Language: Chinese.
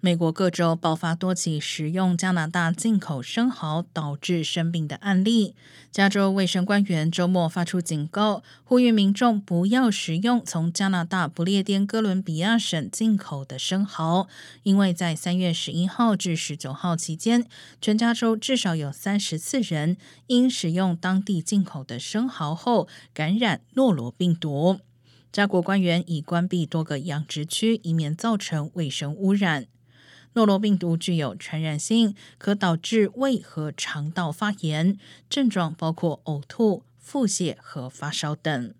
美国各州爆发多起食用加拿大进口生蚝导致生病的案例。加州卫生官员周末发出警告，呼吁民众不要食用从加拿大不列颠哥伦比亚省进口的生蚝，因为在三月十一号至十九号期间，全加州至少有三十四人因食用当地进口的生蚝后感染诺罗病毒。加国官员已关闭多个养殖区，以免造成卫生污染。诺罗病毒具有传染性，可导致胃和肠道发炎，症状包括呕吐、腹泻和发烧等。